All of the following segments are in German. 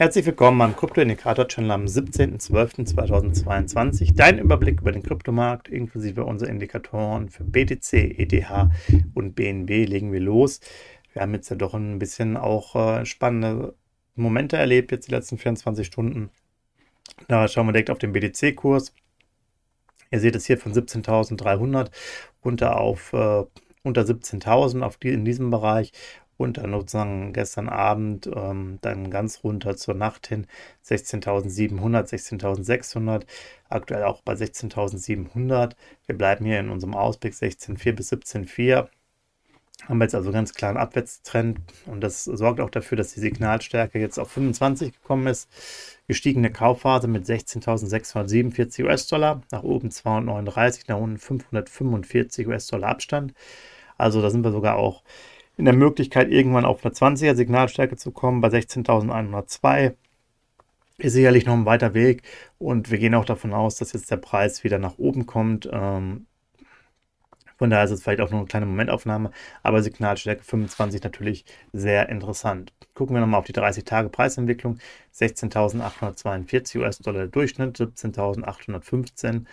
Herzlich willkommen beim Krypto-Indikator-Channel am 17.12.2022. Dein Überblick über den Kryptomarkt inklusive unserer Indikatoren für BTC, ETH und BNB legen wir los. Wir haben jetzt ja doch ein bisschen auch äh, spannende Momente erlebt, jetzt die letzten 24 Stunden. Da schauen wir direkt auf den BTC-Kurs. Ihr seht es hier von 17.300 runter auf äh, unter 17.000 die, in diesem Bereich und dann sozusagen gestern Abend ähm, dann ganz runter zur Nacht hin 16.700, 16.600, aktuell auch bei 16.700. Wir bleiben hier in unserem Ausblick 16.4 bis 17.4. Haben wir jetzt also ganz klaren Abwärtstrend und das sorgt auch dafür, dass die Signalstärke jetzt auf 25 gekommen ist. Gestiegene Kaufphase mit 16.647 US-Dollar, nach oben 239, nach unten 545 US-Dollar Abstand. Also da sind wir sogar auch in der Möglichkeit, irgendwann auf eine 20er Signalstärke zu kommen bei 16.102. Ist sicherlich noch ein weiter Weg und wir gehen auch davon aus, dass jetzt der Preis wieder nach oben kommt. Ähm, von daher ist es vielleicht auch nur eine kleine Momentaufnahme, aber Signalstärke 25 natürlich sehr interessant. Gucken wir nochmal auf die 30-Tage-Preisentwicklung. 16.842 US-Dollar Durchschnitt, 17.815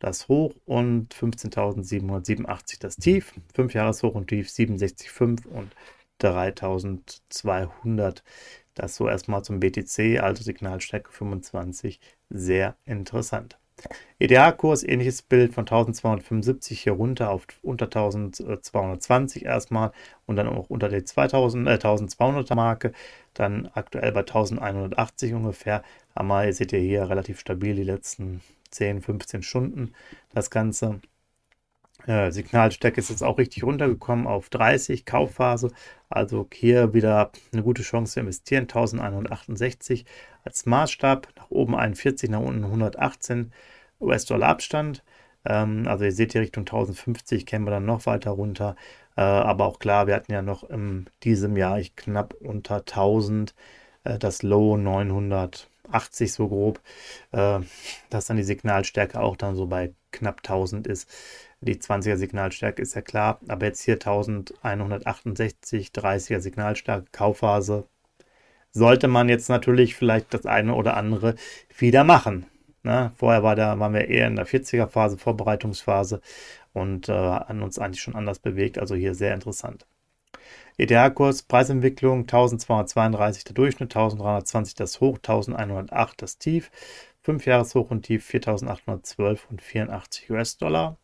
das Hoch und 15.787 das Tief. 5 Jahreshoch und Tief 67,5 und 3.200. Das so erstmal zum BTC, also Signalstärke 25, sehr interessant. EDA-Kurs, ähnliches Bild von 1275 hier runter auf unter 1220 erstmal und dann auch unter der 2000, äh, 1200er Marke, dann aktuell bei 1180 ungefähr. Aber ihr seht ihr hier relativ stabil die letzten 10, 15 Stunden das Ganze. Äh, Signalstärke ist jetzt auch richtig runtergekommen auf 30, Kaufphase. Also hier wieder eine gute Chance zu investieren. 1168 als Maßstab. Nach oben 41, nach unten 118 US-Dollar Abstand. Ähm, also ihr seht hier Richtung 1050 kämen wir dann noch weiter runter. Äh, aber auch klar, wir hatten ja noch in diesem Jahr ich knapp unter 1000 äh, das Low 900 80 so grob, äh, dass dann die Signalstärke auch dann so bei knapp 1000 ist. Die 20er Signalstärke ist ja klar, aber jetzt hier 1168, 30er Signalstärke, Kaufphase. Sollte man jetzt natürlich vielleicht das eine oder andere wieder machen. Ne? Vorher war da, waren wir eher in der 40er Phase, Vorbereitungsphase und äh, haben uns eigentlich schon anders bewegt. Also hier sehr interessant. ETH-Kurs, Preisentwicklung 1232 der Durchschnitt, 1320 das Hoch, 1108 das Tief, 5 Jahreshoch und Tief 4812 und 84 US-Dollar.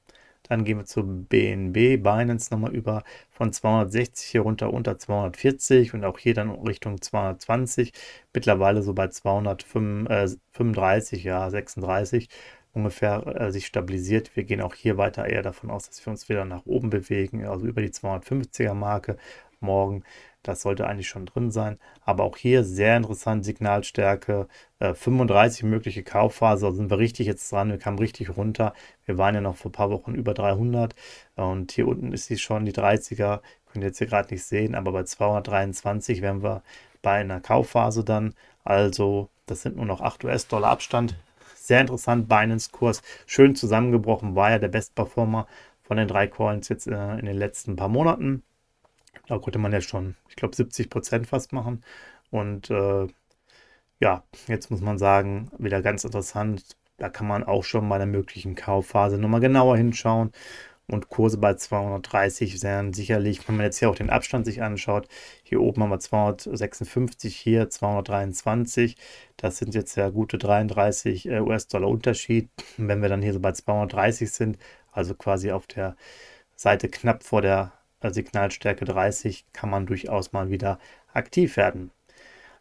Dann gehen wir zu BNB, Binance nochmal über von 260 hier runter unter 240 und auch hier dann Richtung 220. Mittlerweile so bei 235, äh, ja 36 ungefähr äh, sich stabilisiert. Wir gehen auch hier weiter eher davon aus, dass wir uns wieder nach oben bewegen, also über die 250er Marke morgen. Das sollte eigentlich schon drin sein. Aber auch hier sehr interessant, Signalstärke, äh, 35 mögliche Kaufphase. Da sind wir richtig jetzt dran. Wir kamen richtig runter. Wir waren ja noch vor ein paar Wochen über 300. Und hier unten ist sie schon, die 30er. Könnt ihr jetzt hier gerade nicht sehen. Aber bei 223 wären wir bei einer Kaufphase dann. Also das sind nur noch 8 US-Dollar Abstand. Sehr interessant, Binance-Kurs schön zusammengebrochen, war ja der Best-Performer von den drei Coins jetzt äh, in den letzten paar Monaten. Da konnte man ja schon, ich glaube, 70 Prozent fast machen. Und äh, ja, jetzt muss man sagen, wieder ganz interessant. Da kann man auch schon bei der möglichen Kaufphase nochmal genauer hinschauen. Und Kurse bei 230 wären sicherlich, wenn man jetzt hier auch den Abstand sich anschaut, hier oben haben wir 256, hier 223. Das sind jetzt ja gute 33 äh, US-Dollar Unterschied. wenn wir dann hier so bei 230 sind, also quasi auf der Seite knapp vor der Signalstärke 30 kann man durchaus mal wieder aktiv werden.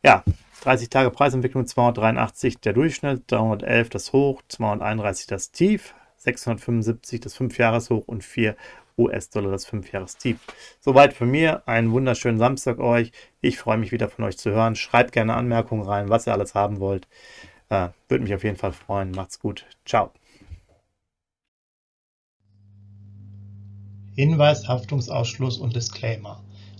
Ja, 30 Tage Preisentwicklung 283 der Durchschnitt, 311 das Hoch, 231 das Tief, 675 das 5-Jahres-Hoch und 4 US-Dollar das 5-Jahres-Tief. Soweit für mir. Einen wunderschönen Samstag euch. Ich freue mich wieder von euch zu hören. Schreibt gerne Anmerkungen rein, was ihr alles haben wollt. Äh, Würde mich auf jeden Fall freuen. Macht's gut. Ciao. Hinweis, Haftungsausschluss und Disclaimer.